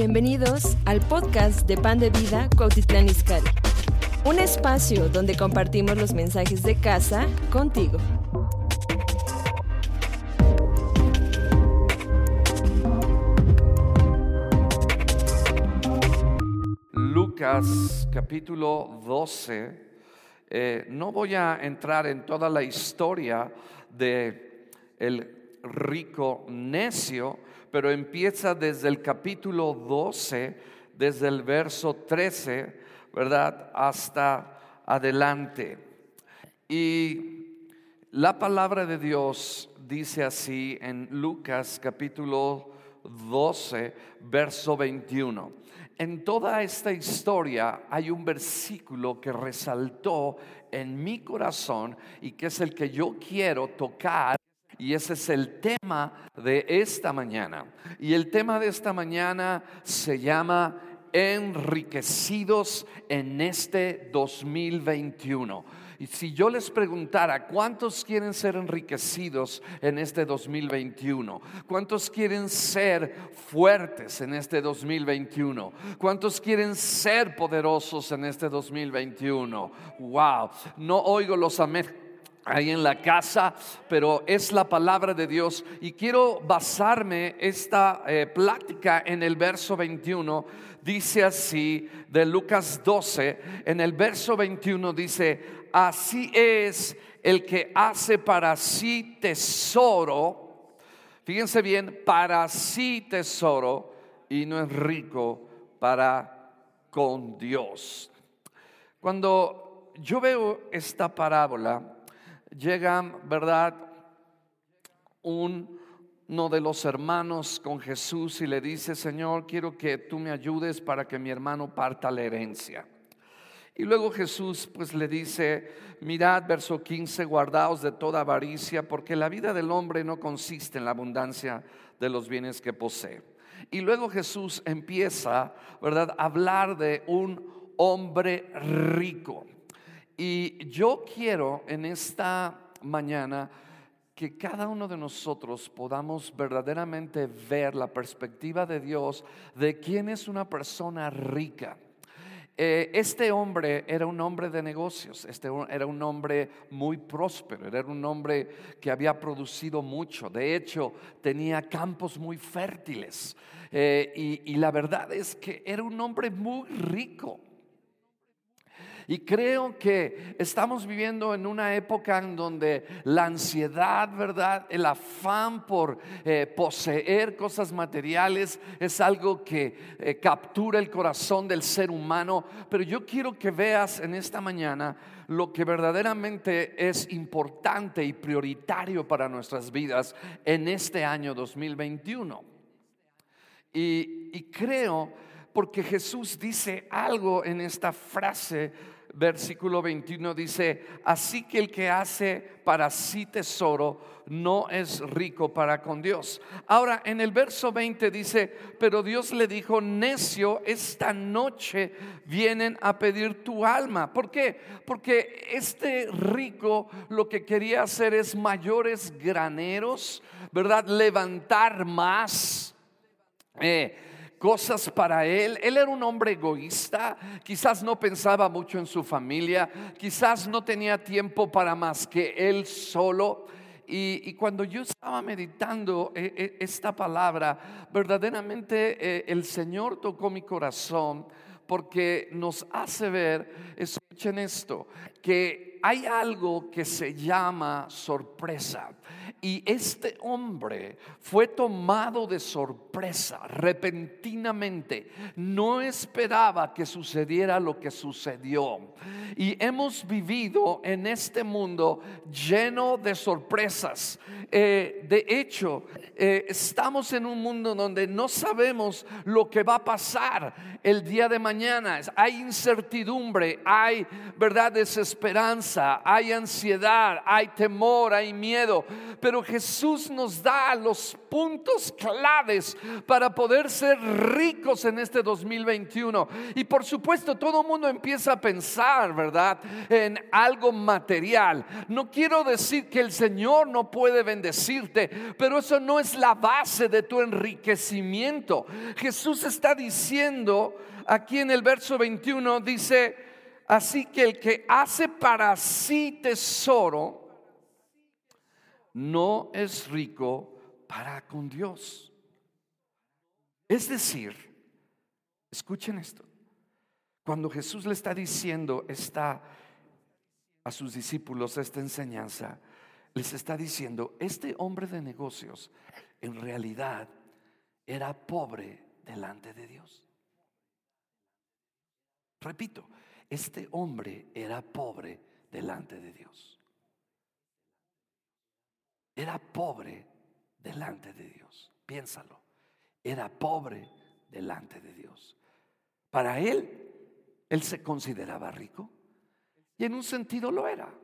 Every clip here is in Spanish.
Bienvenidos al podcast de Pan de Vida Cuautitlán Izcalli. Un espacio donde compartimos los mensajes de casa contigo. Lucas capítulo 12. Eh, no voy a entrar en toda la historia de el rico necio, pero empieza desde el capítulo 12, desde el verso 13, ¿verdad? Hasta adelante. Y la palabra de Dios dice así en Lucas capítulo 12, verso 21. En toda esta historia hay un versículo que resaltó en mi corazón y que es el que yo quiero tocar y ese es el tema de esta mañana. Y el tema de esta mañana se llama enriquecidos en este 2021. Y si yo les preguntara, ¿cuántos quieren ser enriquecidos en este 2021? ¿Cuántos quieren ser fuertes en este 2021? ¿Cuántos quieren ser poderosos en este 2021? Wow, no oigo los amén ahí en la casa, pero es la palabra de Dios y quiero basarme esta eh, plática en el verso 21. Dice así de Lucas 12, en el verso 21 dice, así es el que hace para sí tesoro, fíjense bien, para sí tesoro y no es rico para con Dios. Cuando yo veo esta parábola, llega, ¿verdad? uno de los hermanos con Jesús y le dice, Señor, quiero que tú me ayudes para que mi hermano parta la herencia. Y luego Jesús pues le dice, mirad verso 15, guardaos de toda avaricia, porque la vida del hombre no consiste en la abundancia de los bienes que posee. Y luego Jesús empieza, ¿verdad?, a hablar de un hombre rico. Y yo quiero en esta mañana que cada uno de nosotros podamos verdaderamente ver la perspectiva de Dios de quién es una persona rica. Eh, este hombre era un hombre de negocios, este era un hombre muy próspero, era un hombre que había producido mucho, de hecho tenía campos muy fértiles eh, y la verdad es que era un hombre muy rico. Y creo que estamos viviendo en una época en donde la ansiedad, ¿verdad? El afán por eh, poseer cosas materiales es algo que eh, captura el corazón del ser humano. Pero yo quiero que veas en esta mañana lo que verdaderamente es importante y prioritario para nuestras vidas en este año 2021. Y, y creo porque Jesús dice algo en esta frase versículo 21 dice, así que el que hace para sí tesoro no es rico para con Dios. Ahora, en el verso 20 dice, pero Dios le dijo, necio, esta noche vienen a pedir tu alma. ¿Por qué? Porque este rico lo que quería hacer es mayores graneros, ¿verdad? Levantar más. Eh, cosas para él. Él era un hombre egoísta, quizás no pensaba mucho en su familia, quizás no tenía tiempo para más que él solo. Y, cuando yo estaba meditando eh, eh, esta palabra, verdaderamente eh, el Señor tocó mi corazón porque nos hace ver, escuchen esto, que hay algo que se llama sorpresa. Y este hombre fue tomado de sorpresa repentinamente. No esperaba que sucediera lo que sucedió. Y hemos vivido en este mundo lleno de sorpresas. Eh, de hecho, eh, estamos en un mundo donde no sabemos lo que va a pasar el día de mañana. Hay incertidumbre, hay verdad desesperanza, hay ansiedad, hay temor, hay miedo Jesús nos da los puntos claves para poder ser ricos en este 2021. Y por supuesto, todo el mundo empieza a pensar, ¿verdad?, en algo material. No quiero decir que el Señor no puede bendecirte, pero eso no es la base de tu enriquecimiento. Jesús está diciendo aquí en el verso 21, dice, así que el que hace para sí tesoro, no es rico para con Dios. Es decir, escuchen esto, cuando Jesús le está diciendo está a sus discípulos esta enseñanza, les está diciendo, este hombre de negocios en realidad era pobre delante de Dios. Repito, este hombre era pobre delante de Dios. Era pobre delante de Dios. Piénsalo. Era pobre delante de Dios. Para él, él se consideraba rico. Y en un sentido lo era.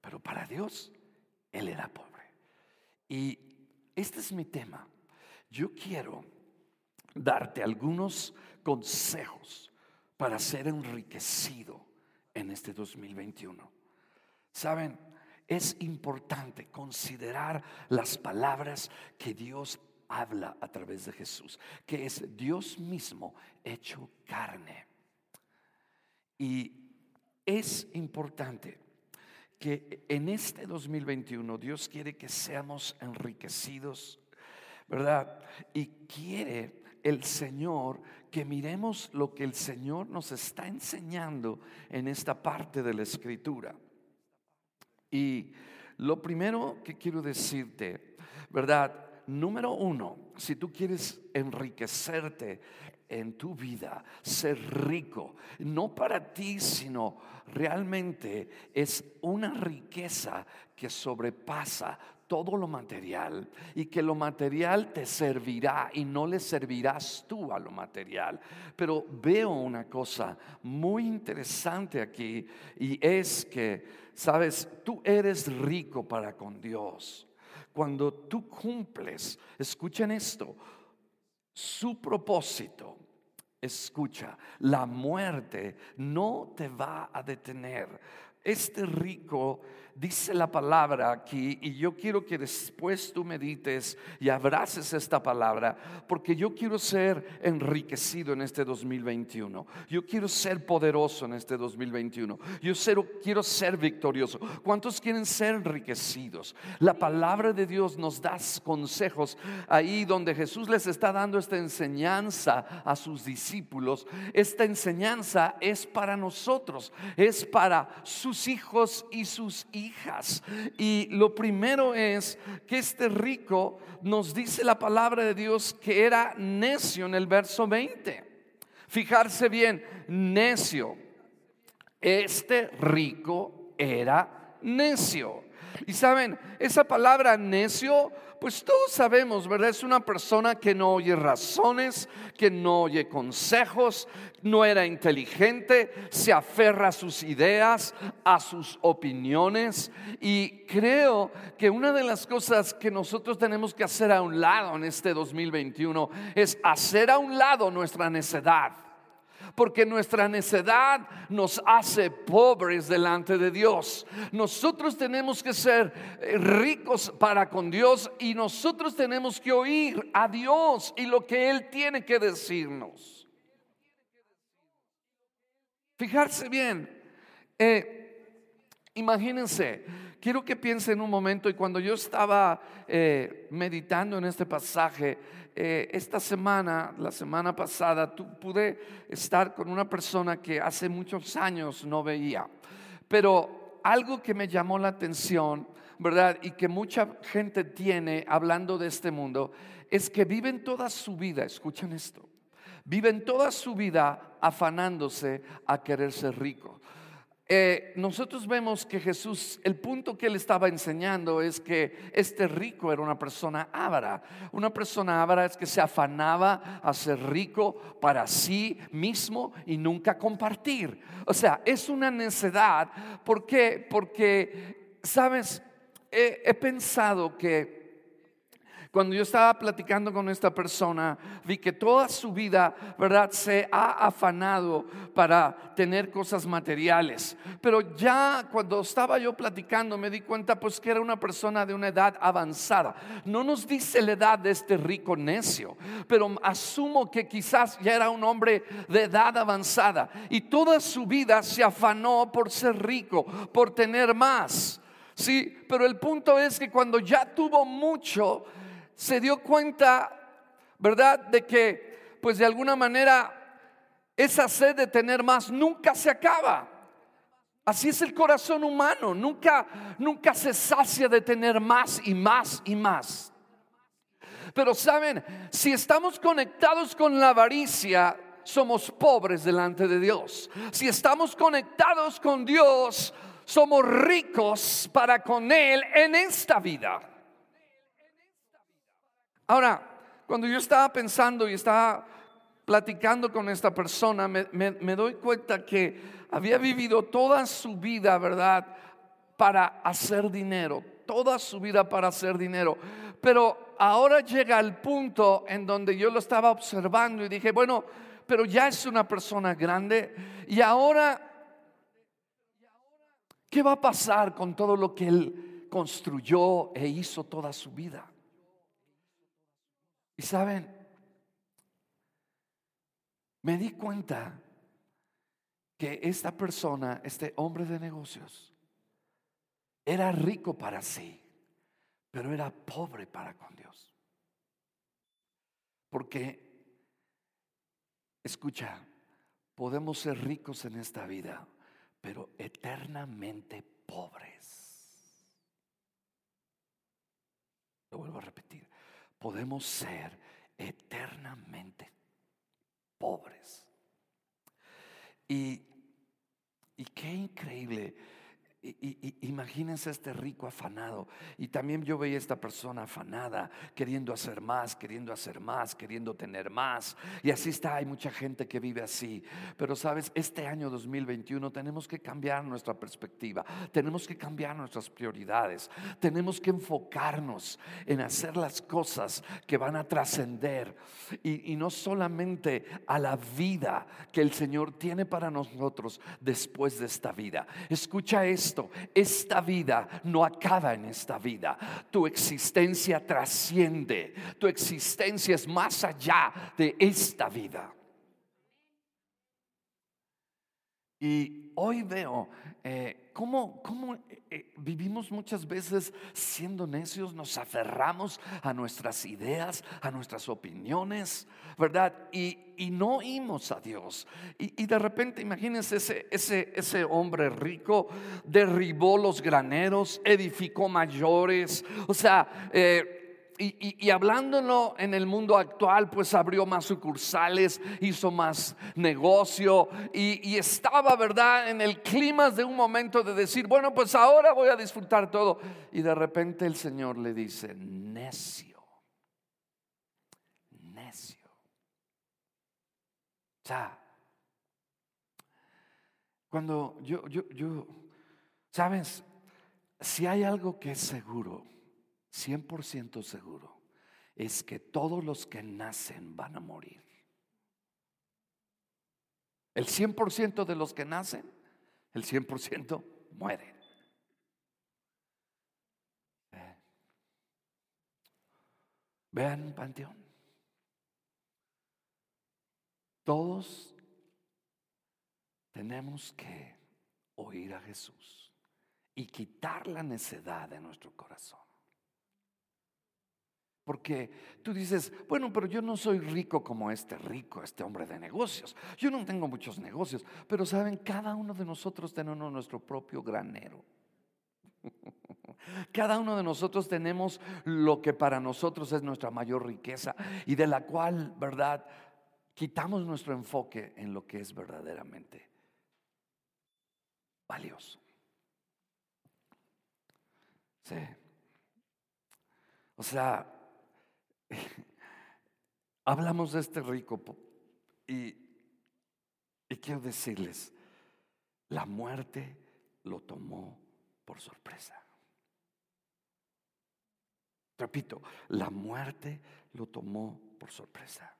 Pero para Dios, él era pobre. Y este es mi tema. Yo quiero darte algunos consejos para ser enriquecido en este 2021. Saben, es importante considerar las palabras que Dios habla a través de Jesús, que es Dios mismo hecho carne. Y es importante que en este 2021 Dios quiere que seamos enriquecidos, ¿verdad? Y quiere el Señor que miremos lo que el Señor nos está enseñando en esta parte de la escritura. Y lo primero que quiero decirte, ¿verdad? Número uno, si tú quieres enriquecerte en tu vida, ser rico, no para ti, sino realmente es una riqueza que sobrepasa todo lo material y que lo material te servirá y no le servirás tú a lo material. Pero veo una cosa muy interesante aquí y es que, sabes, tú eres rico para con Dios. Cuando tú cumples, escuchen esto, su propósito, escucha, la muerte no te va a detener. Este rico dice la palabra aquí y yo quiero que después tú medites y abraces esta palabra porque yo quiero ser enriquecido en este 2021. Yo quiero ser poderoso en este 2021. Yo quiero ser victorioso. ¿Cuántos quieren ser enriquecidos? La palabra de Dios nos da consejos ahí donde Jesús les está dando esta enseñanza a sus discípulos. Esta enseñanza es para nosotros, es para sus hijos y sus hijos Y lo primero es que este rico nos dice la palabra de Dios que era necio en el verso 20. Fijarse bien, necio. Este rico era necio. Y saben, esa palabra necio pues todos sabemos, ¿verdad? Es una persona que no oye razones, que no oye consejos, no era inteligente, se aferra a sus ideas, a sus opiniones. Y creo que una de las cosas que nosotros tenemos que hacer a un lado en este 2021 es hacer a un lado nuestra necedad porque nuestra necedad nos hace pobres delante de Dios. Nosotros tenemos que ser eh, ricos para con Dios y nosotros tenemos que oír a Dios y lo que Él tiene que decirnos. Fijarse bien, eh, imagínense, quiero que piensen un momento y cuando yo estaba eh, meditando en este pasaje, eh, esta semana, la semana pasada, pude estar con una persona que hace muchos años no veía, pero algo que me llamó la atención, ¿verdad? Y que mucha gente tiene hablando de este mundo, es que viven toda su vida, escuchen esto, viven toda su vida afanándose a querer ser ricos. Eh, nosotros vemos que Jesús, el punto que él estaba enseñando es que este rico era una persona ávara. Una persona ávara es que se afanaba a ser rico para sí mismo y nunca compartir. O sea, es una necedad. ¿Por qué? Porque, ¿sabes? he, pensado que cuando yo estaba platicando con esta persona, vi que toda su vida, ¿verdad? Se ha afanado para tener cosas materiales. Pero ya cuando estaba yo platicando me di cuenta pues que era una persona de una edad avanzada. No nos dice la edad de este rico necio, pero asumo que quizás ya era un hombre de edad avanzada y toda su vida se afanó por ser rico, por tener más. Sí, pero el punto es que cuando ya tuvo mucho, se dio cuenta, ¿verdad?, de que, pues de alguna manera, esa sed de tener más nunca se acaba. Así es el corazón humano, nunca, nunca se sacia de tener más y más y más. Pero saben, si estamos conectados con la avaricia, somos pobres delante de Dios. Si estamos conectados con Dios, somos ricos para con Él en esta vida. Ahora, cuando yo estaba pensando y estaba platicando con esta persona, me, doy cuenta que había vivido toda su vida, ¿verdad? Para hacer dinero, toda su vida para hacer dinero. Pero ahora llega el punto en donde yo lo estaba observando y dije, bueno, pero ya es una persona grande y ahora, ¿qué va a pasar con todo lo que él construyó e hizo toda su vida? Y saben, me di cuenta que esta persona, este hombre de negocios, era rico para sí, pero era pobre para con Dios. Porque, escucha, podemos ser ricos en esta vida, pero eternamente pobres. Lo vuelvo a repetir podemos ser eternamente pobres. Y, y qué increíble imagínense este rico afanado. Y también yo veía esta persona afanada, queriendo hacer más, queriendo hacer más, queriendo tener más. Y así está, hay mucha gente que vive así. Pero sabes, este año 2021 tenemos que cambiar nuestra perspectiva, tenemos que cambiar nuestras prioridades, tenemos que enfocarnos en hacer las cosas que van a trascender. Y, y no solamente a la vida que el Señor tiene para nosotros después de esta vida. Escucha esta vida no acaba en esta vida. Tu existencia trasciende. Tu existencia es más allá de esta vida. Y hoy veo eh, cómo, eh, eh, vivimos muchas veces siendo necios, nos aferramos a nuestras ideas, a nuestras opiniones, ¿verdad? Y, no oímos a Dios. Y, de repente, imagínense, ese, ese, ese hombre rico derribó los graneros, edificó mayores, o sea, y, hablándolo en el mundo actual, pues abrió más sucursales, hizo más negocio y, estaba, ¿verdad?, en el clima de un momento de decir, bueno, pues ahora voy a disfrutar todo. Y de repente el Señor le dice, necio, necio. Sea, cuando yo, yo, yo, sabes, si hay algo que es seguro, 100% seguro es que todos los que nacen van a morir. El 100% de los que nacen, el 100% mueren. Eh. Vean panteón. Todos tenemos que oír a Jesús y quitar la necedad de nuestro corazón. Porque tú dices, bueno, pero yo no soy rico como este rico, este hombre de negocios. Yo no tengo muchos negocios, pero saben, cada uno de nosotros tenemos nuestro propio granero. Cada uno de nosotros tenemos lo que para nosotros es nuestra mayor riqueza y de la cual, ¿verdad? Quitamos nuestro enfoque en lo que es verdaderamente valioso. Sí. O sea, Hablamos de este rico y, y quiero decirles, la muerte lo tomó por sorpresa. Repito, la muerte lo tomó por sorpresa.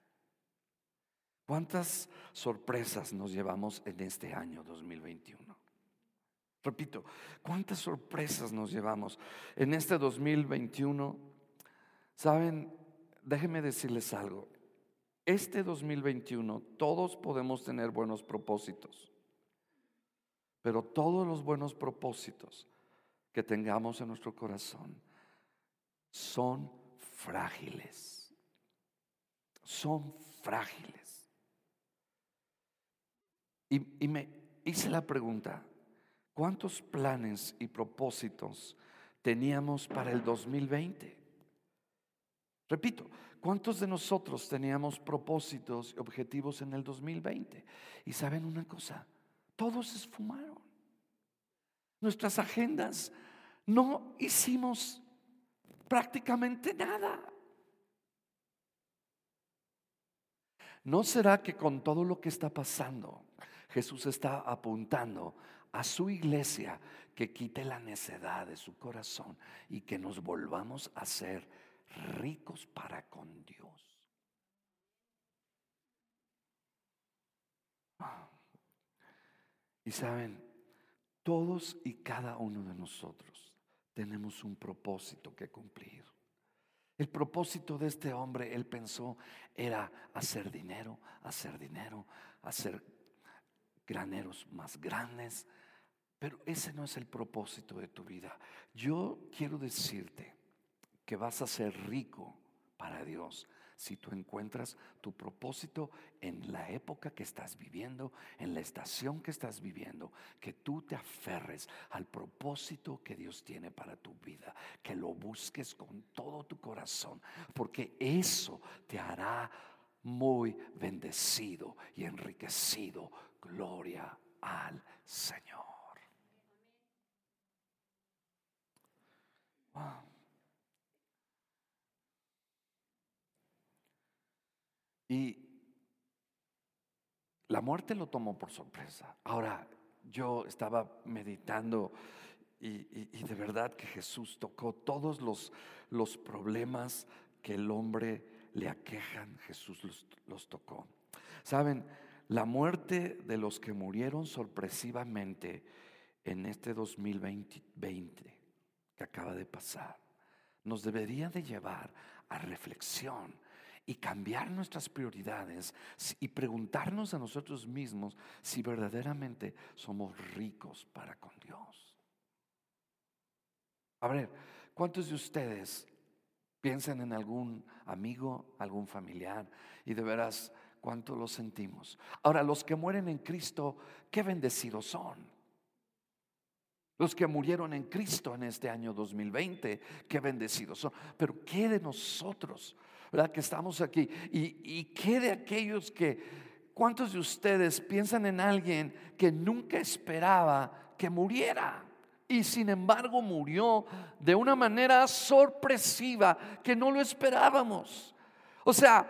¿Cuántas sorpresas nos llevamos en este año 2021? Repito, ¿cuántas sorpresas nos llevamos en este 2021? Saben, déjenme decirles algo. Este 2021 todos podemos tener buenos propósitos, pero todos los buenos propósitos que tengamos en nuestro corazón son frágiles. Son frágiles. Y, me hice la pregunta, ¿cuántos planes y propósitos teníamos para el 2020? Repito, ¿cuántos de nosotros teníamos propósitos y objetivos en el 2020? Y saben una cosa, todos se esfumaron. Nuestras agendas no hicimos prácticamente nada. ¿No será que con todo lo que está pasando, Jesús está apuntando a su iglesia que quite la necedad de su corazón y que nos volvamos a ser ricos para con Dios? Y saben, todos y cada uno de nosotros tenemos un propósito que cumplir. El propósito de este hombre, él pensó, era hacer dinero, hacer dinero, hacer graneros más grandes. Pero ese no es el propósito de tu vida. Yo quiero decirte que vas a ser rico para Dios si tú encuentras tu propósito en la época que estás viviendo, en la estación que estás viviendo, que tú te aferres al propósito que Dios tiene para tu vida, que lo busques con todo tu corazón, porque eso te hará muy bendecido y enriquecido. Gloria al Señor. Y la muerte lo tomó por sorpresa. Ahora, yo estaba meditando y, de verdad que Jesús tocó todos los, los, problemas que el hombre le aquejan, Jesús los, los tocó. Saben, la muerte de los que murieron sorpresivamente en este 2020 que acaba de pasar nos debería de llevar a reflexión y cambiar nuestras prioridades y preguntarnos a nosotros mismos si verdaderamente somos ricos para con Dios. A ver, ¿cuántos de ustedes piensan en algún amigo, algún familiar y de veras cuánto lo sentimos? Ahora, los que mueren en Cristo, qué bendecidos son. Los que murieron en Cristo en este año 2020, qué bendecidos son. Pero ¿qué de nosotros? ¿Verdad? Que estamos aquí. Y, y qué de aquellos que, ¿cuántos de ustedes piensan en alguien que nunca esperaba que muriera? Y sin embargo murió de una manera sorpresiva que no lo esperábamos. O sea,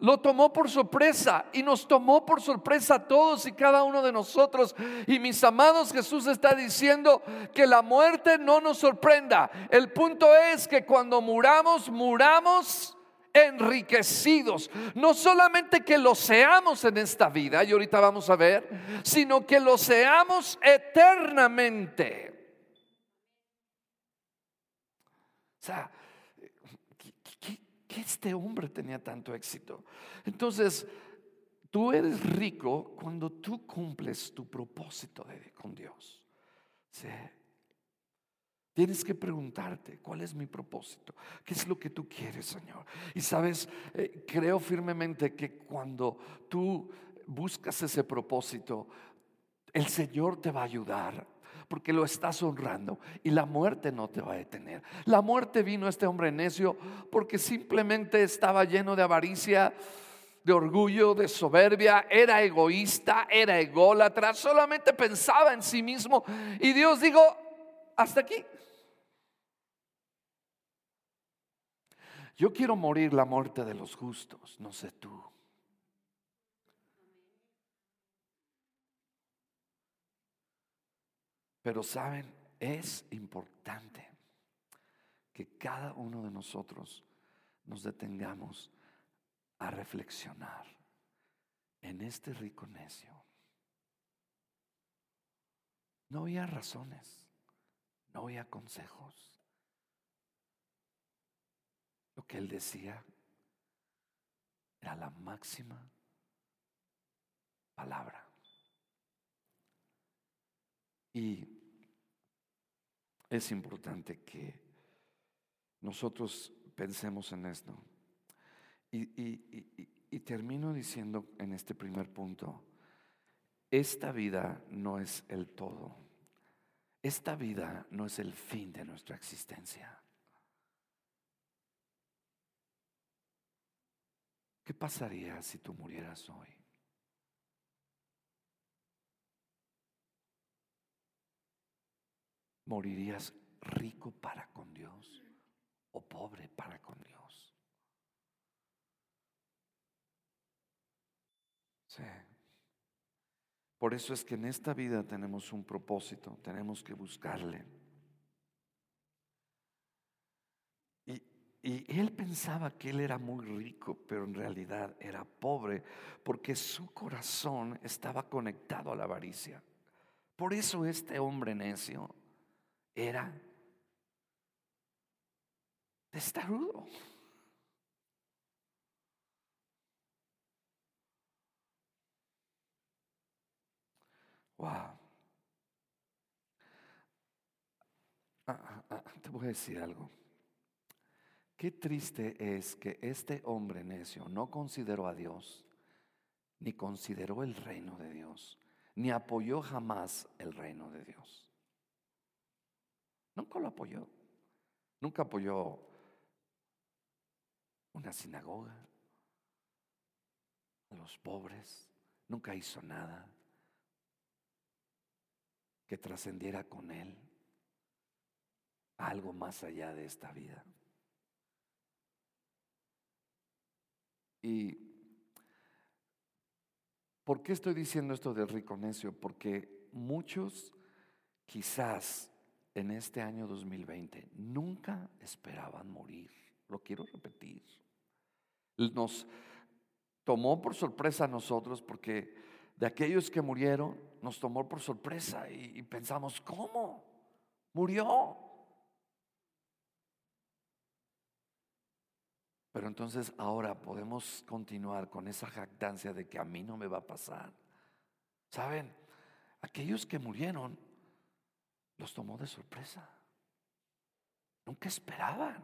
lo tomó por sorpresa y nos tomó por sorpresa a todos y cada uno de nosotros. Y mis amados, Jesús está diciendo que la muerte no nos sorprenda. El punto es que cuando muramos, muramos enriquecidos. No solamente que lo seamos en esta vida, y ahorita vamos a ver, sino que lo seamos eternamente. O sea, que este hombre tenía tanto éxito? Entonces, tú eres rico cuando tú cumples tu propósito con Dios. ¿Sí? Tienes que preguntarte, ¿cuál es mi propósito? ¿Qué es lo que tú quieres, Señor? Y sabes, eh, creo firmemente que cuando tú buscas ese propósito, el Señor te va a ayudar porque lo estás honrando y la muerte no te va a detener. La muerte vino a este hombre necio porque simplemente estaba lleno de avaricia, de orgullo, de soberbia, era egoísta, era ególatra, solamente pensaba en sí mismo y Dios dijo, hasta aquí. Yo quiero morir la muerte de los justos, no sé tú. Pero saben, es importante que cada uno de nosotros nos detengamos a reflexionar en este rico necio. No había razones, no había consejos. Lo que él decía era la máxima palabra. Y es importante que nosotros pensemos en esto. Y, termino diciendo en este primer punto, esta vida no es el todo. Esta vida no es el fin de nuestra existencia. Pasaría si tú murieras hoy? ¿Morirías rico para con Dios o pobre para con Dios? Sí. Por eso es que en esta vida tenemos un propósito, tenemos que buscarle. Y él pensaba que él era muy rico, pero en realidad era pobre, porque su corazón estaba conectado a la avaricia. Por eso este hombre necio era testarudo. Wow. Ah, ah, ah, te voy a decir algo. Qué triste es que este hombre necio no consideró a Dios, ni consideró el reino de Dios, ni apoyó jamás el reino de Dios. Nunca lo apoyó. Nunca apoyó una sinagoga, a los pobres. Nunca hizo nada que trascendiera con él algo más allá de esta vida. ¿Y por qué estoy diciendo esto del rico necio? Porque muchos quizás en este año 2020 nunca esperaban morir. Lo quiero repetir. Nos tomó por sorpresa a nosotros porque de aquellos que murieron nos tomó por sorpresa y, y pensamos, ¿cómo? Murió. Pero entonces ahora podemos continuar con esa jactancia de que a mí no me va a pasar. ¿Saben? Aquellos que murieron los tomó de sorpresa. Nunca esperaban.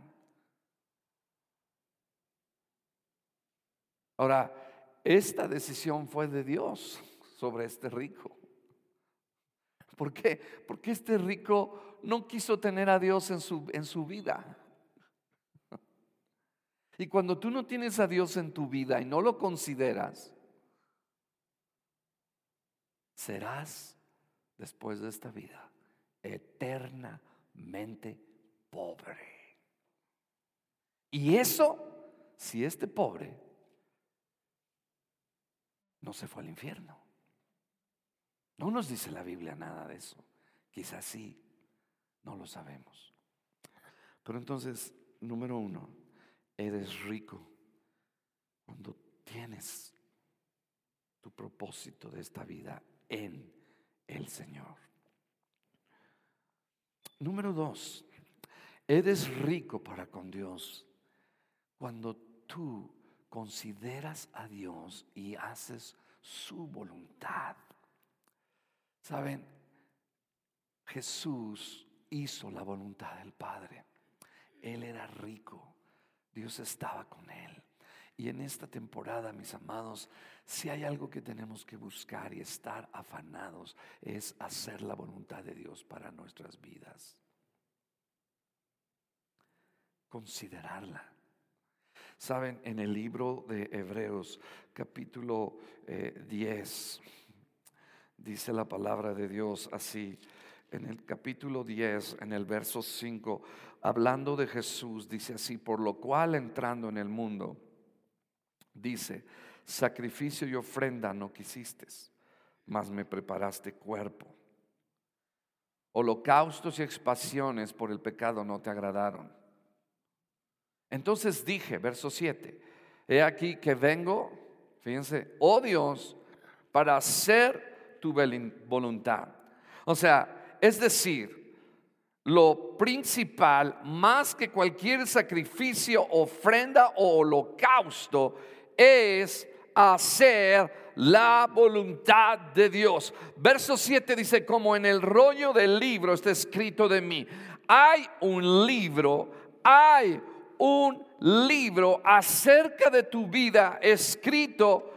Ahora, esta decisión fue de Dios sobre este rico. ¿Por qué? Porque este rico no quiso tener a Dios en su, en su vida. Y cuando tú no tienes a Dios en tu vida y no lo consideras, serás después de esta vida eternamente pobre. Y eso, si este pobre no se fue al infierno. No nos dice la Biblia nada de eso. Quizás sí, no lo sabemos. Pero entonces, número uno, eres rico cuando tienes tu propósito de esta vida en el Señor. Número dos, eres rico para con Dios cuando tú consideras a Dios y haces su voluntad. Saben, Jesús hizo la voluntad del Padre. Él era rico Dios estaba con él. Y en esta temporada, mis amados, si hay algo que tenemos que buscar y estar afanados, es hacer la voluntad de Dios para nuestras vidas. Considerarla. Saben, en el libro de Hebreos, capítulo 10, eh, dice la palabra de Dios así en el capítulo 10, en el verso 5, hablando de Jesús, dice así, por lo cual entrando en el mundo, dice, sacrificio y ofrenda no quisiste, mas me preparaste cuerpo. Holocaustos y expasiones por el pecado no te agradaron. Entonces dije, verso 7, he aquí que vengo, fíjense, oh Dios, para hacer tu voluntad. O sea, es decir, lo principal, más que cualquier sacrificio, ofrenda o holocausto, es hacer la voluntad de Dios. Verso 7 dice, como en el rollo del libro está escrito de mí, hay un libro, hay un libro acerca de tu vida escrito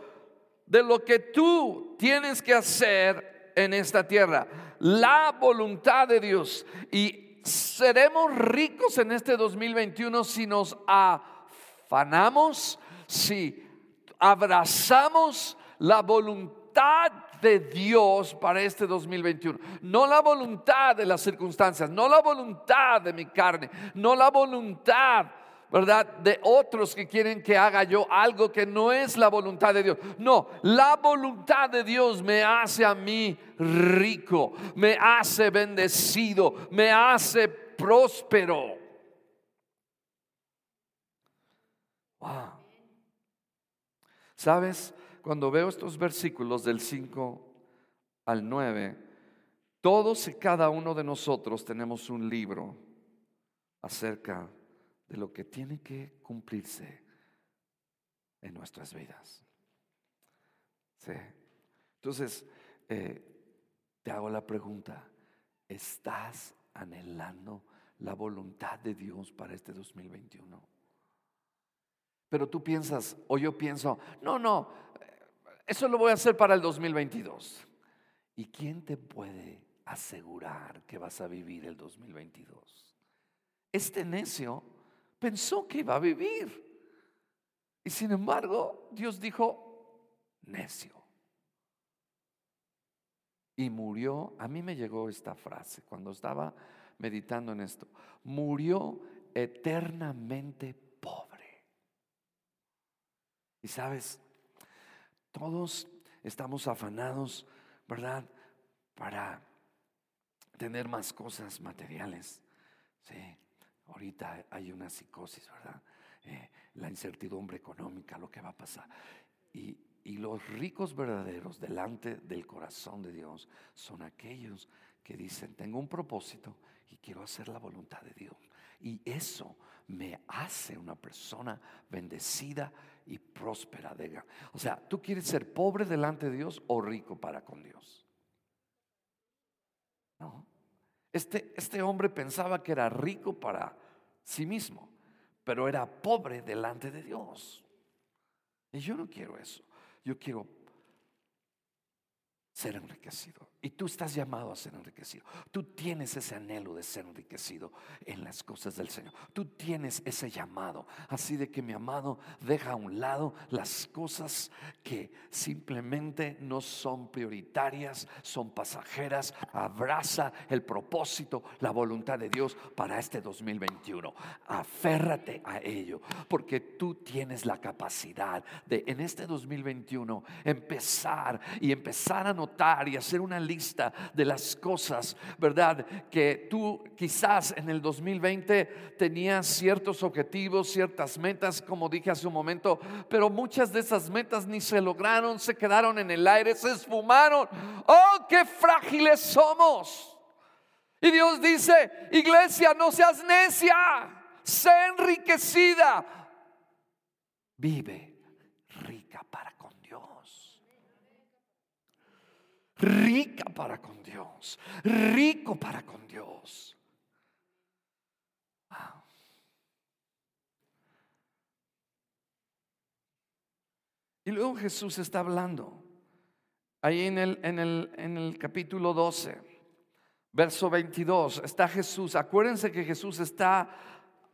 de lo que tú tienes que hacer en esta tierra. La voluntad de Dios. Y seremos ricos en este 2021 si nos afanamos, si abrazamos la voluntad de Dios para este 2021. No la voluntad de las circunstancias, no la voluntad de mi carne, no la voluntad, ¿verdad? De otros que quieren que haga yo algo que no es la voluntad de Dios. No, la voluntad de Dios me hace a mí rico, me hace bendecido, me hace próspero. Wow. ¿Sabes? Cuando veo estos versículos del 5 al 9, todos y cada uno de nosotros tenemos un libro acerca de lo que tiene que cumplirse en nuestras vidas. Sí. Entonces, eh, te hago la pregunta, ¿estás anhelando la voluntad de Dios para este 2021? Pero tú piensas, o yo pienso, no, no, eso lo voy a hacer para el 2022. ¿Y quién te puede asegurar que vas a vivir el 2022? Este necio pensó que iba a vivir. Y sin embargo, Dios dijo, necio. Y murió, a mí me llegó esta frase cuando estaba meditando en esto, murió eternamente y sabes, todos estamos afanados, ¿verdad? Para tener más cosas materiales. Sí, ahorita hay una psicosis, ¿verdad? Eh, la incertidumbre económica, lo que va a pasar. Y, y los ricos verdaderos delante del corazón de Dios son aquellos que dicen, tengo un propósito y quiero hacer la voluntad de Dios. Y eso me hace una persona bendecida y próspera. O sea, ¿tú quieres ser pobre delante de Dios o rico para con Dios? No. Este, este hombre pensaba que era rico para sí mismo, pero era pobre delante de Dios. Y yo no quiero eso. Yo quiero ser enriquecido. Y tú estás llamado a ser enriquecido. Tú tienes ese anhelo de ser enriquecido en las cosas del Señor. Tú tienes ese llamado. Así de que mi amado deja a un lado las cosas que simplemente no son prioritarias, son pasajeras. Abraza el propósito, la voluntad de Dios para este 2021. Aférrate a ello, porque tú tienes la capacidad de en este 2021 empezar y empezar a notar y hacer una lista de las cosas, ¿verdad? Que tú quizás en el 2020 tenías ciertos objetivos, ciertas metas, como dije hace un momento, pero muchas de esas metas ni se lograron, se quedaron en el aire, se esfumaron. ¡Oh, qué frágiles somos! Y Dios dice, iglesia, no seas necia, sé enriquecida, vive rica para rica para con Dios, rico para con Dios. Y luego Jesús está hablando. Ahí en el, en el, en el capítulo 12, verso 22, está Jesús. Acuérdense que Jesús está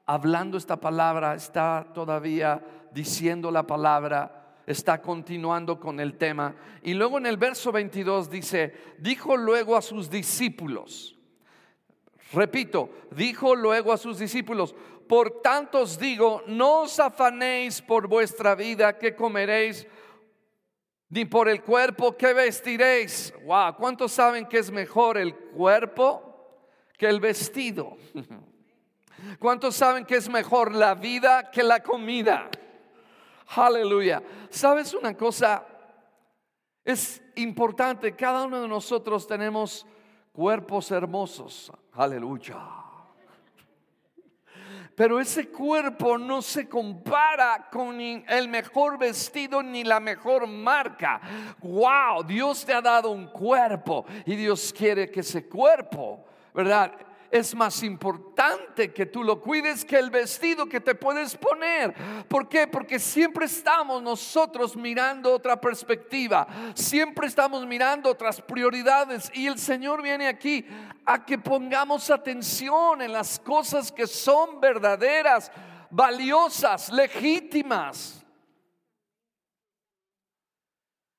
hablando esta palabra, está todavía diciendo la palabra está continuando con el tema. Y luego en el verso 22 dice, dijo luego a sus discípulos, repito, dijo luego a sus discípulos, por tanto os digo, no os afanéis por vuestra vida que comeréis, ni por el cuerpo que vestiréis. Wow, ¿cuántos saben que es mejor el cuerpo que el vestido? ¿Cuántos saben que es mejor la vida que la comida? Aleluya. ¿Sabes una cosa? Es importante, cada uno de nosotros tenemos cuerpos hermosos. Aleluya. Pero ese cuerpo no se compara con el mejor vestido ni la mejor marca. Wow, Dios te ha dado un cuerpo y Dios quiere que ese cuerpo, ¿verdad? Es más importante que tú lo cuides que el vestido que te puedes poner. ¿Por qué? Porque siempre estamos nosotros mirando otra perspectiva, siempre estamos mirando otras prioridades y el Señor viene aquí a que pongamos atención en las cosas que son verdaderas, valiosas, legítimas.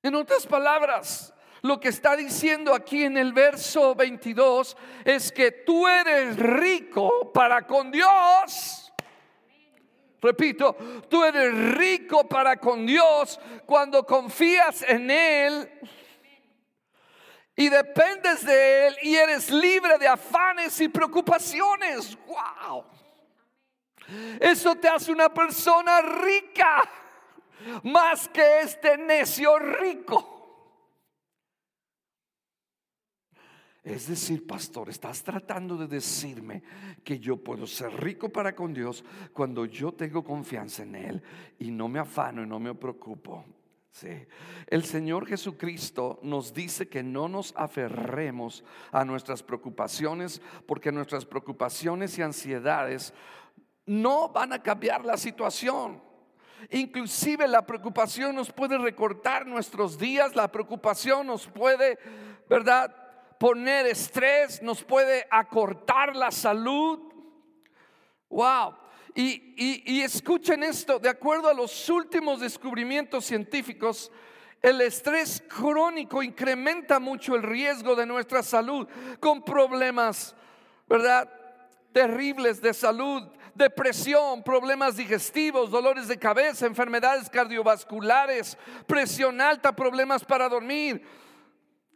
En otras palabras, lo que está diciendo aquí en el verso 22 es que tú eres rico para con Dios. Repito, tú eres rico para con Dios cuando confías en Él y dependes de Él y eres libre de afanes y preocupaciones. ¡Wow! Eso te hace una persona rica más que este necio rico. Es decir, pastor, estás tratando de decirme que yo puedo ser rico para con Dios cuando yo tengo confianza en Él y no me afano y no me preocupo. Sí. El Señor Jesucristo nos dice que no nos aferremos a nuestras preocupaciones porque nuestras preocupaciones y ansiedades no van a cambiar la situación. Inclusive la preocupación nos puede recortar nuestros días, la preocupación nos puede, ¿verdad? Poner estrés, nos puede acortar la salud. Wow. Y, escuchen esto, de acuerdo a los últimos descubrimientos científicos, el estrés crónico incrementa mucho el riesgo de nuestra salud con problemas, ¿verdad? Terribles de salud, depresión, problemas digestivos, dolores de cabeza, enfermedades cardiovasculares, presión alta, problemas para dormir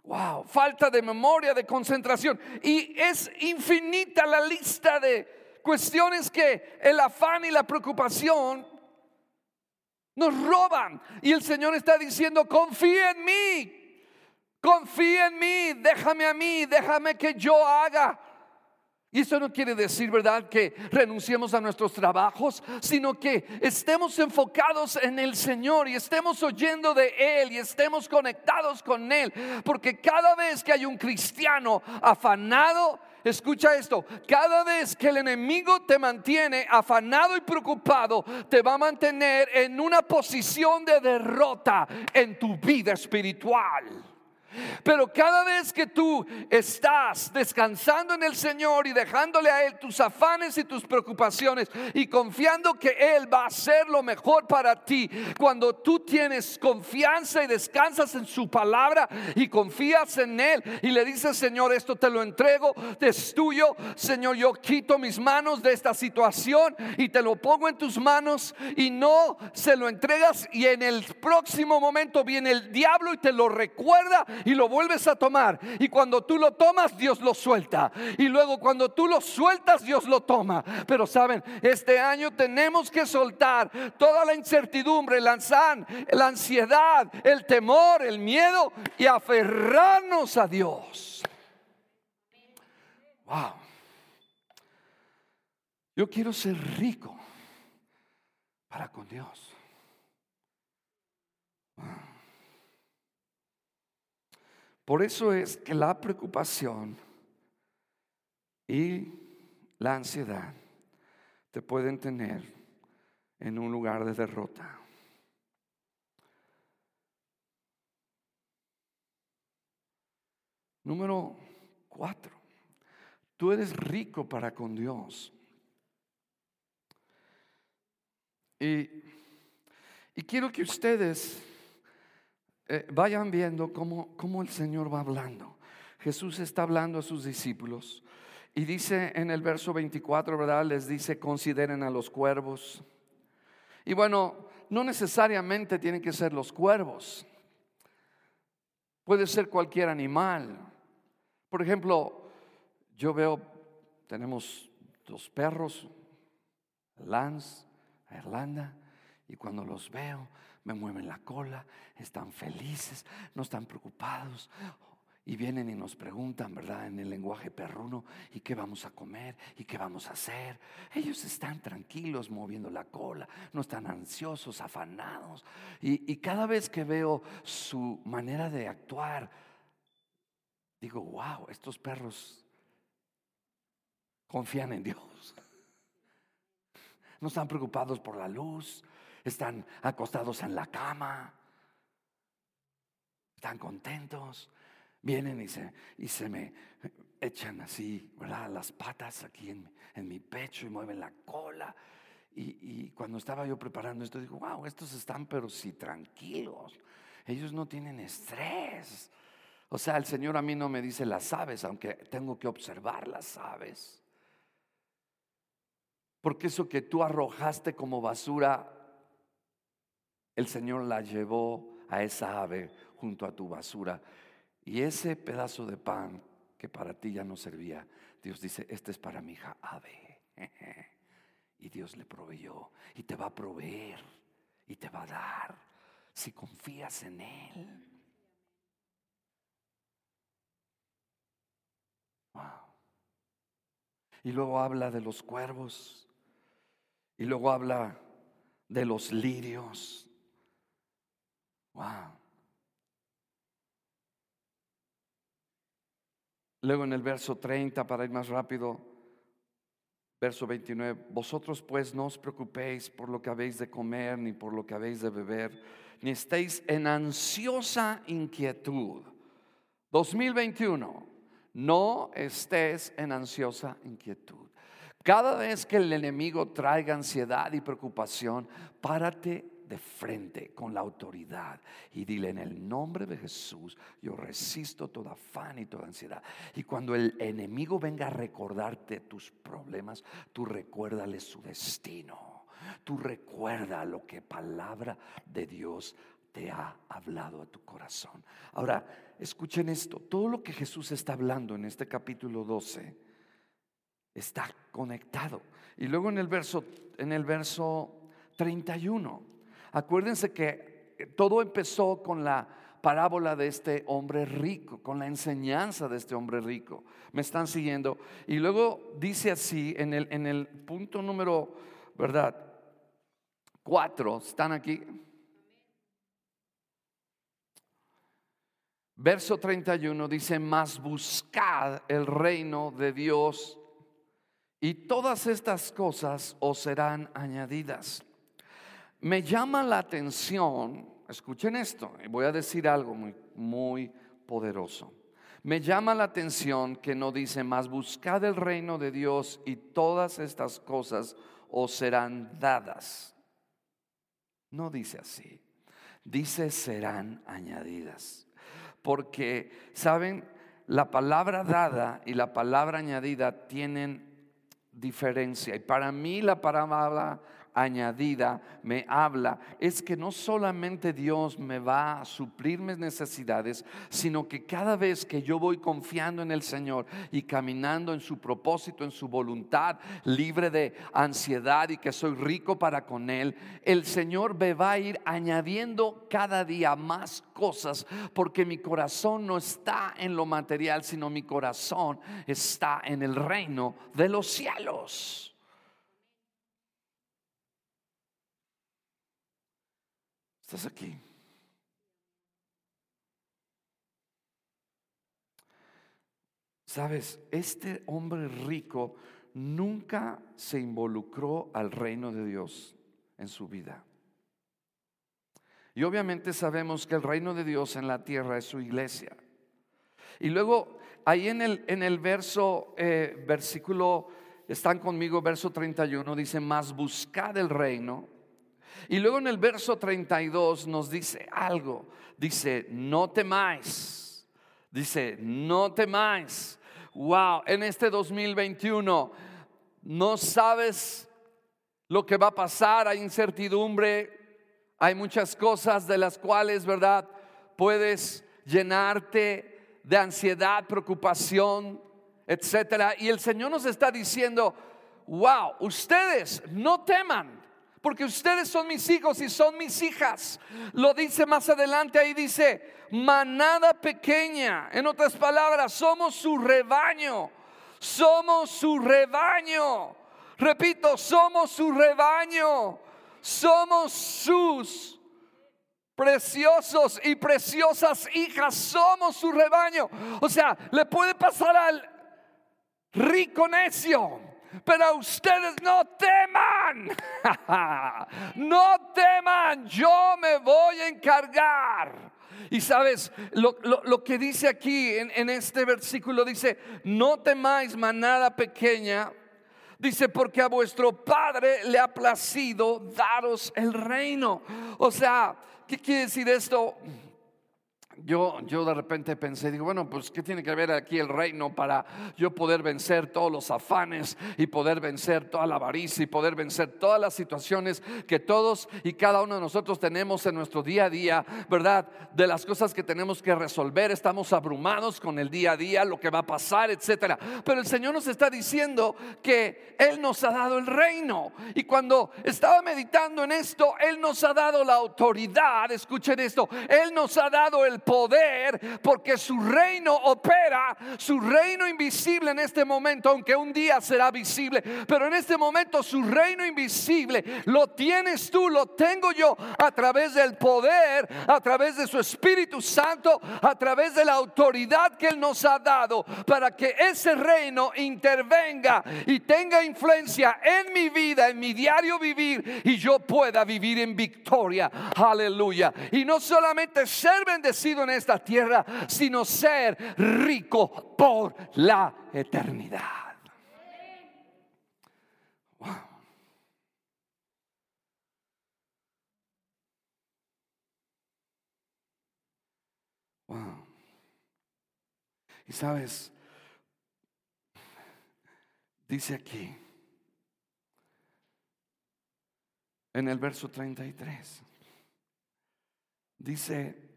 Wow, falta de memoria, de concentración. Y es infinita la lista de cuestiones que el afán y la preocupación nos roban. Y el Señor está diciendo, confía en mí, confía en mí, déjame a mí, déjame que yo haga. Y eso no quiere decir, ¿verdad?, que renunciemos a nuestros trabajos, sino que estemos enfocados en el Señor y estemos oyendo de Él y estemos conectados con Él. Porque cada vez que hay un cristiano afanado, escucha esto, cada vez que el enemigo te mantiene afanado y preocupado, te va a mantener en una posición de derrota en tu vida espiritual. Pero cada vez que tú estás descansando en el Señor y dejándole a Él tus afanes y tus preocupaciones y confiando que Él va a hacer lo mejor para ti, cuando tú tienes confianza y descansas en su palabra y confías en Él y le dices, Señor, esto te lo entrego, es tuyo, Señor, yo quito mis manos de esta situación y te lo pongo en tus manos y no se lo entregas y en el próximo momento viene el diablo y te lo recuerda y lo vuelves a tomar. Y cuando tú lo tomas, Dios lo suelta. Y luego cuando tú lo sueltas, Dios lo toma. Pero saben, este año tenemos que soltar toda la incertidumbre, la, la ansiedad, el temor, el miedo y aferrarnos a Dios. Wow. Yo quiero ser rico para con Dios. Por eso es que la preocupación y la ansiedad te pueden tener en un lugar de derrota. Número cuatro, tú eres rico para con Dios. Y, y quiero que ustedes eh, vayan viendo cómo, cómo el Señor va hablando. Jesús está hablando a sus discípulos y dice en el verso 24, ¿verdad? Les dice, consideren a los cuervos. Y bueno, no necesariamente tienen que ser los cuervos. Puede ser cualquier animal. Por ejemplo, yo veo, tenemos dos perros, Lance, Irlanda, y cuando los veo, me mueven la cola, están felices, no están preocupados. Y vienen y nos preguntan, ¿verdad? En el lenguaje perruno, ¿y qué vamos a comer? ¿Y qué vamos a hacer? Ellos están tranquilos moviendo la cola, no están ansiosos, afanados. Y, y cada vez que veo su manera de actuar, digo, wow, estos perros confían en Dios. No están preocupados por la luz, están acostados en la cama, están contentos. Vienen y se, y se me echan así, ¿verdad? Las patas aquí en, mi pecho y mueven la cola. Y, y, cuando estaba yo preparando esto, digo, wow, estos están pero sí tranquilos. Ellos no tienen estrés. O sea, el Señor a mí no me dice las aves, aunque tengo que observar las aves. Porque eso que tú arrojaste como basura, el Señor la llevó a esa ave junto a tu basura. Y ese pedazo de pan que para ti ya no servía, Dios dice, este es para mi hija ave. Y Dios le proveyó y te va a proveer y te va a dar si confías en Él. Y luego habla de los cuervos. Y luego habla de los lirios. Luego en el verso 30, para ir más rápido, verso 29, vosotros pues no os preocupéis por lo que habéis de comer, ni por lo que habéis de beber, ni estéis en ansiosa inquietud. 2021, no estés en ansiosa inquietud. Cada vez que el enemigo traiga ansiedad y preocupación, párate de frente con la autoridad y dile en el nombre de Jesús, yo resisto toda afán y toda ansiedad. Y cuando el enemigo venga a recordarte tus problemas, tú recuérdale su destino. Tú recuerda lo que palabra de Dios te ha hablado a tu corazón. Ahora, escuchen esto, todo lo que Jesús está hablando en este capítulo 12 está conectado. Y luego en el verso, en el verso 31, acuérdense que todo empezó con la parábola de este hombre rico, con la enseñanza de este hombre rico. Me están siguiendo. Y luego dice así en el, en el punto número, ¿verdad? Cuatro, ¿están aquí? Verso 31 dice, más buscad el reino de Dios y todas estas cosas os serán añadidas. Me llama la atención, escuchen esto, y voy a decir algo muy, muy poderoso. Me llama la atención que no dice más, buscad el reino de Dios y todas estas cosas os serán dadas. No dice así, dice serán añadidas. Porque, ¿saben? La palabra dada y la palabra añadida tienen diferencia. Y para mí la palabra añadida me habla es que no solamente Dios me va a suplir mis necesidades, sino que cada vez que yo voy confiando en el Señor y caminando en su propósito, en su voluntad, libre de ansiedad y que soy rico para con Él, el Señor me va a ir añadiendo cada día más cosas porque mi corazón no está en lo material, sino mi corazón está en el reino de los cielos. Estás aquí. Sabes, este hombre rico nunca se involucró al reino de Dios en su vida. Y obviamente sabemos que el reino de Dios en la tierra es su iglesia. Y luego ahí en el, en el verso, eh, versículo, están conmigo, verso 31, dice, más buscad el reino y luego en el verso 32 nos dice algo. Dice, no temáis. Dice, no temáis. Wow, en este 2021 no sabes lo que va a pasar, hay incertidumbre, hay muchas cosas de las cuales, ¿verdad? Puedes llenarte de ansiedad, preocupación, etcétera. Y el Señor nos está diciendo, wow, ustedes no teman. Porque ustedes son mis hijos y son mis hijas. Lo dice más adelante, ahí dice, manada pequeña. En otras palabras, somos su rebaño. Somos su rebaño. Repito, somos su rebaño. Somos sus preciosos y preciosas hijas. Somos su rebaño. O sea, le puede pasar al rico necio. Pero ustedes no teman, no teman, yo me voy a encargar. Y sabes, lo, que dice aquí en, en este versículo dice, no temáis manada pequeña, Dice, porque a vuestro Padre le ha placido daros el reino. O sea, ¿qué quiere decir esto? Yo, yo de repente pensé, digo, bueno, pues ¿qué tiene que ver aquí el reino para yo poder vencer todos los afanes y poder vencer toda la avaricia y poder vencer todas las situaciones que todos y cada uno de nosotros tenemos en nuestro día a día, ¿verdad? De las cosas que tenemos que resolver, estamos abrumados con el día a día, lo que va a pasar, etcétera. Pero el Señor nos está diciendo que Él nos ha dado el reino. Y cuando estaba meditando en esto, Él nos ha dado la autoridad, escuchen esto, Él nos ha dado el poder porque su reino opera, su reino invisible en este momento, aunque un día será visible, pero en este momento su reino invisible lo tienes tú, lo tengo yo a través del poder, a través de su Espíritu Santo, a través de la autoridad que Él nos ha dado para que ese reino intervenga y tenga influencia en mi vida, en mi diario vivir y yo pueda vivir en victoria. Aleluya. Y no solamente ser bendecido, en esta tierra, sino ser rico por la eternidad. Wow. Y sabes, dice aquí, en el verso 33, dice,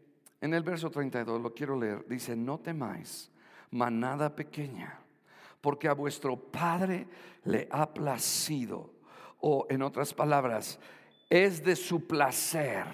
en el verso 32, lo quiero leer, dice, no temáis, manada pequeña, porque a vuestro Padre le ha placido, o en otras palabras, es de su placer,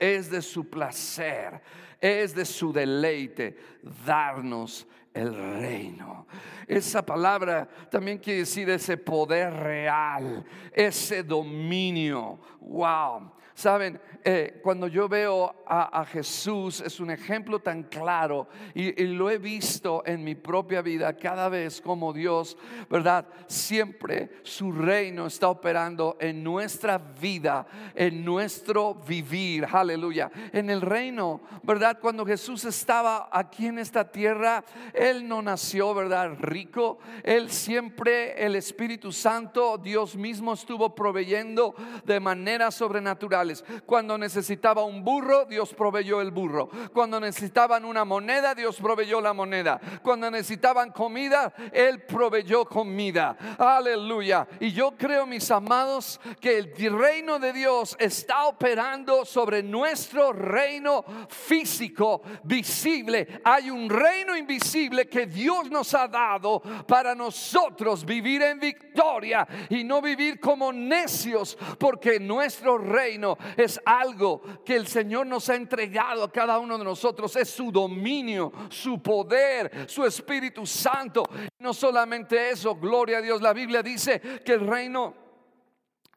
es de su placer, es de su deleite darnos el reino. Esa palabra también quiere decir ese poder real, ese dominio. Wow. Saben, eh, cuando yo veo a, Jesús es un ejemplo tan claro y, y, lo he visto en mi propia vida cada vez como Dios, ¿verdad? Siempre su reino está operando en nuestra vida, en nuestro vivir, aleluya. En el reino, ¿verdad? Cuando Jesús estaba aquí en esta tierra, Él no nació, ¿verdad? Rico, Él siempre, el Espíritu Santo, Dios mismo estuvo proveyendo de manera sobrenatural cuando necesitaba un burro, Dios proveyó el burro. Cuando necesitaban una moneda, Dios proveyó la moneda. Cuando necesitaban comida, Él proveyó comida. Aleluya. Y yo creo, mis amados, que el reino de Dios está operando sobre nuestro reino físico, visible. Hay un reino invisible que Dios nos ha dado para nosotros vivir en victoria y no vivir como necios, porque nuestro reino es algo que el Señor nos ha entregado a cada uno de nosotros. Es su dominio, su poder, su Espíritu Santo. No solamente eso, gloria a Dios. La Biblia dice que el reino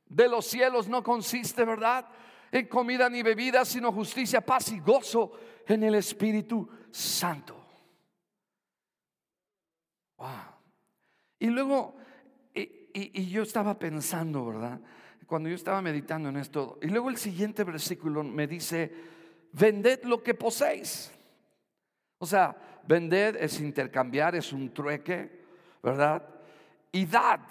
de los cielos no consiste, ¿verdad? En comida ni bebida, sino justicia, paz y gozo en el Espíritu Santo. Y luego, y yo estaba pensando, ¿verdad? Cuando yo estaba meditando en esto, y luego el siguiente versículo me dice, vended lo que poseéis. O sea, vended es intercambiar, es un trueque, ¿verdad? Y dad.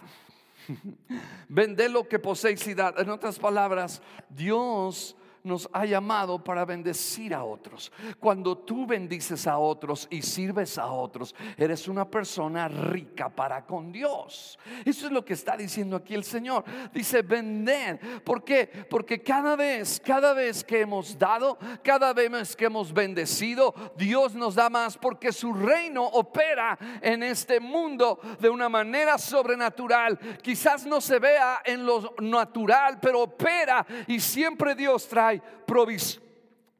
vended lo que poseéis y dad. En otras palabras, Dios nos ha llamado para bendecir a otros. Cuando tú bendices a otros y sirves a otros, eres una persona rica para con Dios. Eso es lo que está diciendo aquí el Señor. Dice, vender. ¿Por qué? Porque cada vez, cada vez que hemos dado, cada vez que hemos bendecido, Dios nos da más porque su reino opera en este mundo de una manera sobrenatural. Quizás no se vea en lo natural, pero opera y siempre Dios trae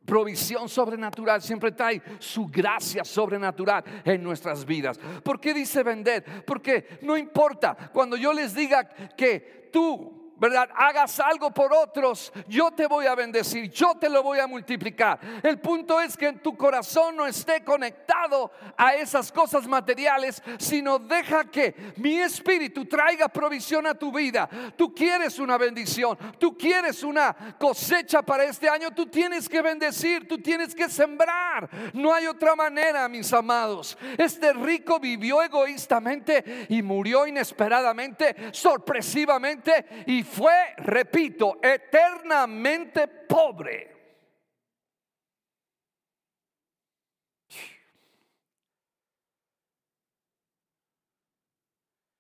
provisión sobrenatural, siempre trae su gracia sobrenatural en nuestras vidas. ¿Por qué dice vender? Porque no importa cuando yo les diga que tú ¿verdad? Hagas algo por otros, yo te voy a bendecir, yo te lo voy a multiplicar. El punto es que en tu corazón no esté conectado a esas cosas materiales, sino deja que mi espíritu traiga provisión a tu vida. Tú quieres una bendición, tú quieres una cosecha para este año, tú tienes que bendecir, tú tienes que sembrar. No hay otra manera, mis amados. Este rico vivió egoístamente y murió inesperadamente, sorpresivamente y fue, repito, eternamente pobre.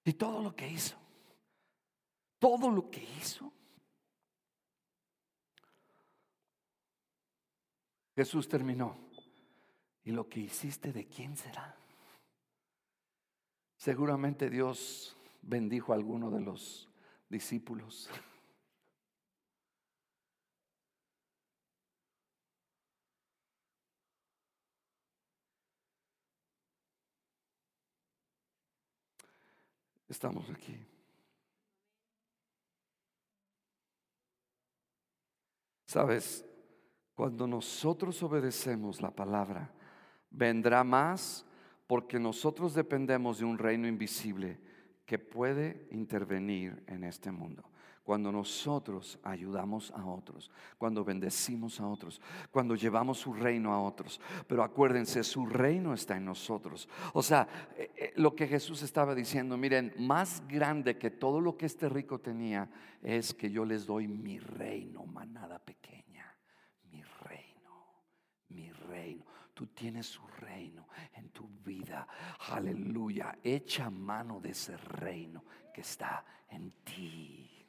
Y todo lo que hizo, todo lo que hizo, Jesús terminó. ¿Y lo que hiciste de quién será? Seguramente Dios bendijo a alguno de los discípulos. Estamos aquí. Sabes, cuando nosotros obedecemos la palabra, vendrá más porque nosotros dependemos de un reino invisible que puede intervenir en este mundo. Cuando nosotros ayudamos a otros, cuando bendecimos a otros, cuando llevamos su reino a otros. Pero acuérdense, su reino está en nosotros. O sea, eh, eh, lo que Jesús estaba diciendo, miren, más grande que todo lo que este rico tenía es que yo les doy mi reino, manada pequeña, mi reino, mi reino. Tú tienes su reino en tu vida. Aleluya. Echa mano de ese reino que está en ti.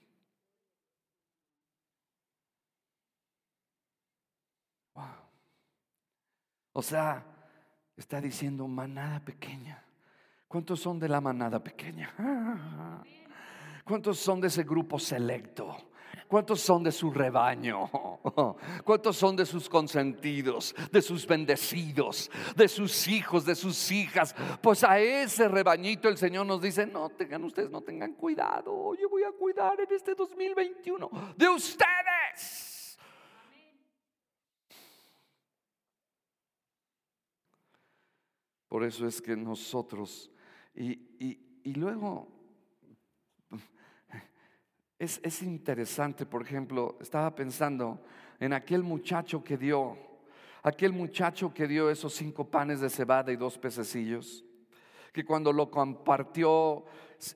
Wow. O sea, está diciendo manada pequeña. ¿Cuántos son de la manada pequeña? ¿Cuántos son de ese grupo selecto? ¿Cuántos son de su rebaño? ¿Cuántos son de sus consentidos, de sus bendecidos, de sus hijos, de sus hijas? Pues a ese rebañito el Señor nos dice, no tengan ustedes, no tengan cuidado. Yo voy a cuidar en este 2021 de ustedes. Por eso es que nosotros, y, y, y luego es, interesante, por ejemplo, estaba pensando en aquel muchacho que dio, aquel muchacho que dio esos cinco panes de cebada y dos pececillos, que cuando lo compartió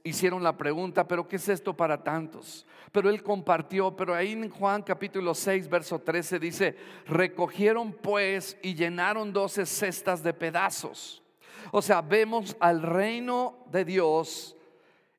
hicieron la pregunta, pero ¿qué es esto para tantos? Pero él compartió, pero ahí en Juan capítulo 6, verso 13 dice, recogieron pues y llenaron doce cestas de pedazos. O sea, vemos al reino de Dios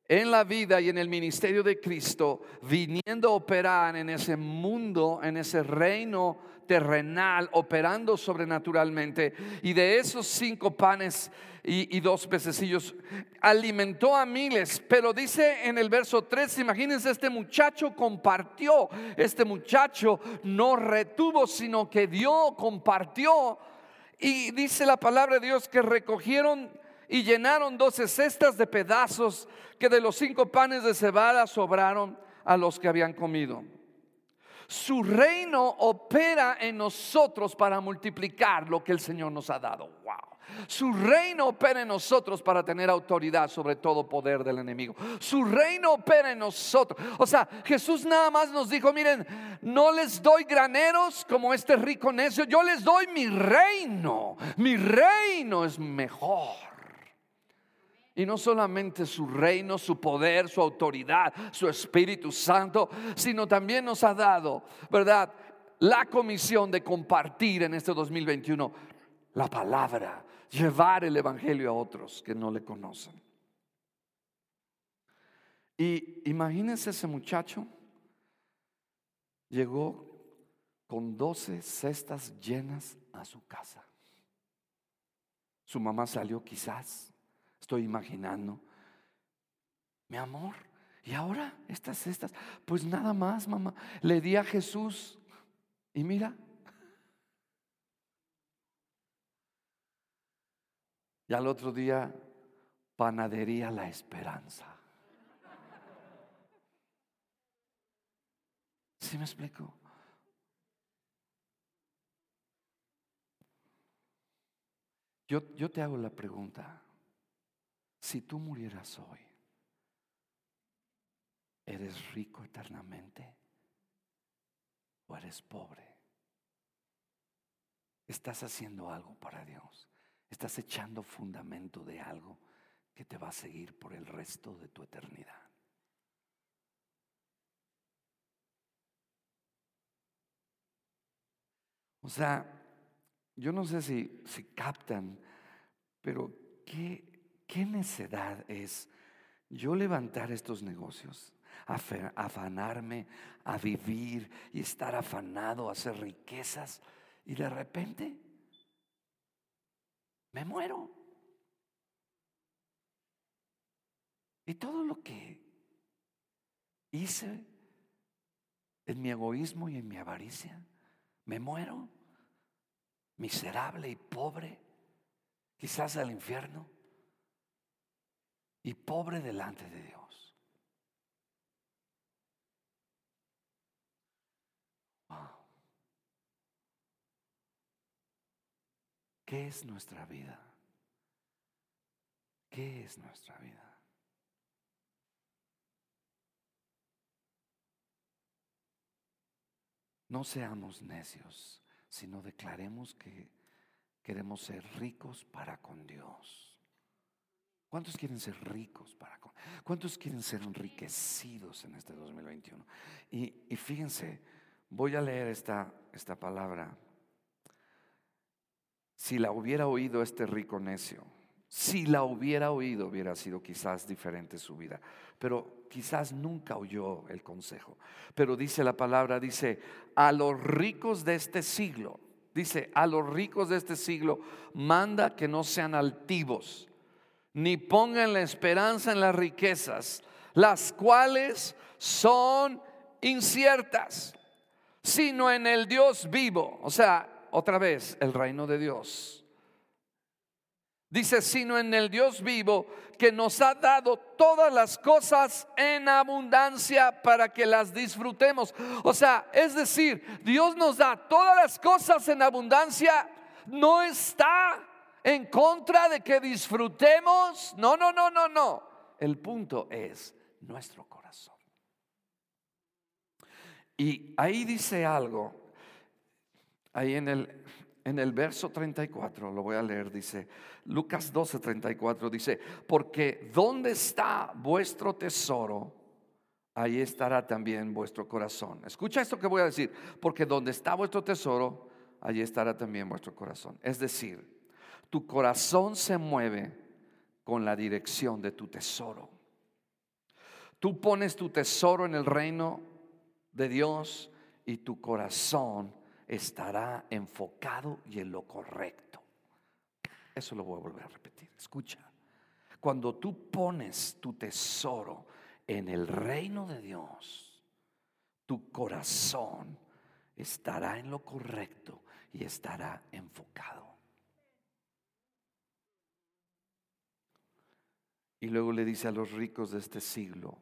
en la vida y en el ministerio de Cristo, viniendo a operar en ese mundo, en ese reino terrenal, operando sobrenaturalmente. Y de esos cinco panes y, dos pececillos, alimentó a miles. Pero dice en el verso 3, imagínense, este muchacho compartió, este muchacho no retuvo, sino que dio, compartió. Y dice la palabra de Dios que recogieron y llenaron doce cestas de pedazos que de los cinco panes de cebada sobraron a los que habían comido. Su reino opera en nosotros para multiplicar lo que el Señor nos ha dado. Wow. Su reino opera en nosotros para tener autoridad sobre todo poder del enemigo. Su reino opera en nosotros. O sea, Jesús nada más nos dijo, miren, no les doy graneros como este rico necio, yo les doy mi reino. Mi reino es mejor. Y no solamente su reino, su poder, su autoridad, su Espíritu Santo, sino también nos ha dado, ¿verdad? la comisión de compartir en este 2021 la palabra, llevar el Evangelio a otros que no le conocen. Y imagínense ese muchacho, llegó con 12 cestas llenas a su casa. Su mamá salió quizás, estoy imaginando, mi amor, ¿y ahora estas cestas? Pues nada más, mamá, le di a Jesús y mira. Y al otro día, panadería la esperanza. ¿Sí me explico? Yo, yo te hago la pregunta, si tú murieras hoy, ¿eres rico eternamente o eres pobre? Estás haciendo algo para Dios, estás echando fundamento de algo que te va a seguir por el resto de tu eternidad. O sea, yo no sé si, captan, pero ¿qué, qué necedad es yo levantar estos negocios, afanarme a vivir y estar afanado a hacer riquezas y de repente me muero. Y todo lo que hice en mi egoísmo y en mi avaricia, me muero miserable y pobre, quizás al infierno, y pobre delante de Dios. ¿Qué es nuestra vida? ¿Qué es nuestra vida? No seamos necios sino declaremos que queremos ser ricos para con Dios. ¿Cuántos quieren ser ricos para ¿Cuántos quieren ser enriquecidos en este 2021? Y, y fíjense, voy a leer esta, esta palabra. Si la hubiera oído este rico necio, si la hubiera oído, hubiera sido quizás diferente su vida. Pero quizás nunca oyó el consejo. Pero dice la palabra, dice, a los ricos de este siglo, dice, a los ricos de este siglo, manda que no sean altivos, ni pongan la esperanza en las riquezas, las cuales son inciertas, sino en el Dios vivo. O sea, otra vez, el reino de Dios Dice, sino en el Dios vivo que nos ha dado todas las cosas en abundancia para que las disfrutemos. O sea, es decir, Dios nos da todas las cosas en abundancia. No está en contra de que disfrutemos. No, no, no, no, no. El punto es nuestro corazón. Y ahí dice algo, ahí en el, en el verso 34, lo voy a leer, dice, Lucas 12, 34, dice, porque ¿dónde está vuestro tesoro? Ahí estará también vuestro corazón. Escucha esto que voy a decir, porque donde está vuestro tesoro, allí estará también vuestro corazón. Es decir, tu corazón se mueve con la dirección de tu tesoro. Tú pones tu tesoro en el reino de Dios y tu corazón estará enfocado y en lo correcto. Eso lo voy a volver a repetir. Escucha. Cuando tú pones tu tesoro en el reino de Dios, tu corazón estará en lo correcto y estará enfocado. Y luego le dice a los ricos de este siglo,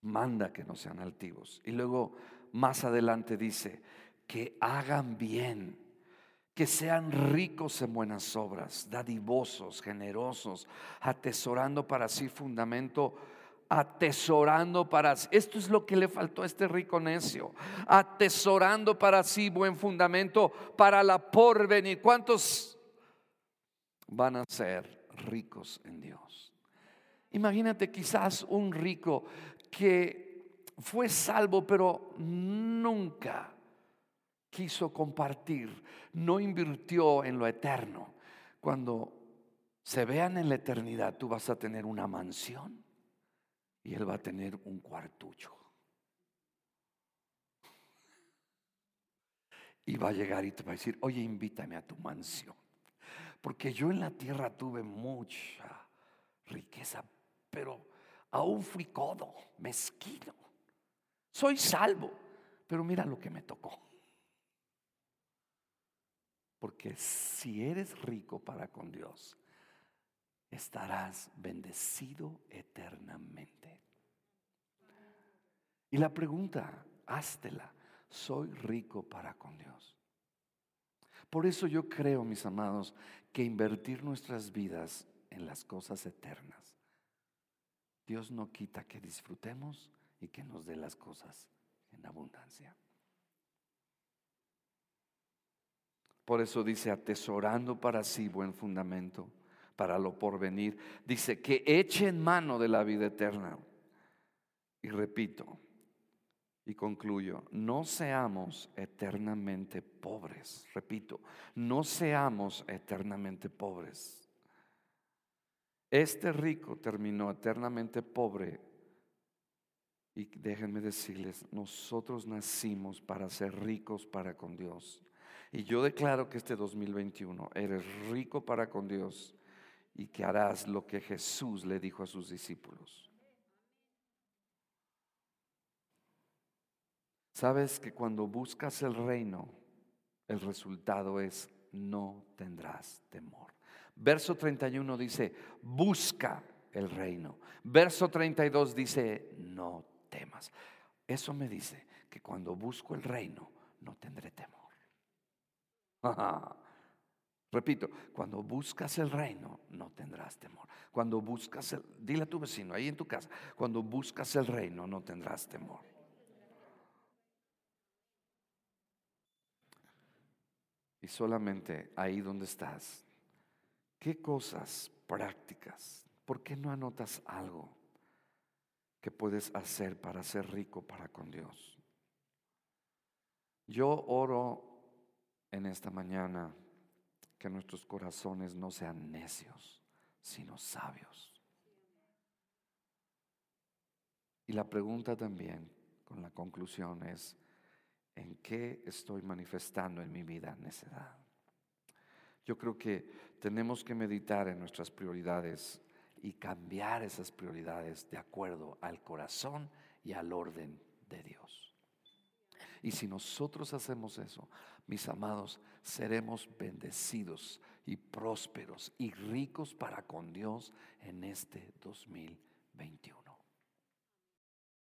manda que no sean altivos. Y luego más adelante dice, que hagan bien, que sean ricos en buenas obras, dadivosos, generosos, atesorando para sí fundamento atesorando para sí. Esto es lo que le faltó a este rico necio. Atesorando para sí buen fundamento para la porvenir. ¿Cuántos van a ser ricos en Dios? Imagínate quizás un rico que fue salvo, pero nunca quiso compartir, no invirtió en lo eterno. Cuando se vean en la eternidad, tú vas a tener una mansión y él va a tener un cuartucho. Y va a llegar y te va a decir, oye, invítame a tu mansión. Porque yo en la tierra tuve mucha riqueza, pero aún fui codo, mezquino. Soy salvo, pero mira lo que me tocó. Porque si eres rico para con Dios, estarás bendecido eternamente. Y la pregunta, háztela, ¿soy rico para con Dios? Por eso yo creo, mis amados, que invertir nuestras vidas en las cosas eternas, Dios no quita que disfrutemos y que nos dé las cosas en abundancia. Por eso dice, atesorando para sí buen fundamento para lo porvenir. Dice que eche en mano de la vida eterna. Y repito, y concluyo, no seamos eternamente pobres. Repito, no seamos eternamente pobres. Este rico terminó eternamente pobre. Y déjenme decirles, nosotros nacimos para ser ricos para con Dios. Y yo declaro que este 2021 eres rico para con Dios y que harás lo que Jesús le dijo a sus discípulos. Sabes que cuando buscas el reino, el resultado es no tendrás temor. Verso 31 dice, busca el reino. Verso 32 dice, no temas. Eso me dice que cuando busco el reino, no tendré temor. Repito, cuando buscas el reino, no tendrás temor. Cuando buscas el, dile a tu vecino, ahí en tu casa, cuando buscas el reino, no tendrás temor. Y solamente ahí donde estás, ¿qué cosas prácticas? ¿Por qué no anotas algo que puedes hacer para ser rico para con Dios? Yo oro en esta mañana que nuestros corazones no sean necios, sino sabios. Y la pregunta también, con la conclusión, es, ¿en qué estoy manifestando en mi vida necedad? Yo creo que tenemos que meditar en nuestras prioridades y cambiar esas prioridades de acuerdo al corazón y al orden de Dios. Y si nosotros hacemos eso, mis amados, seremos bendecidos y prósperos y ricos para con Dios en este 2021.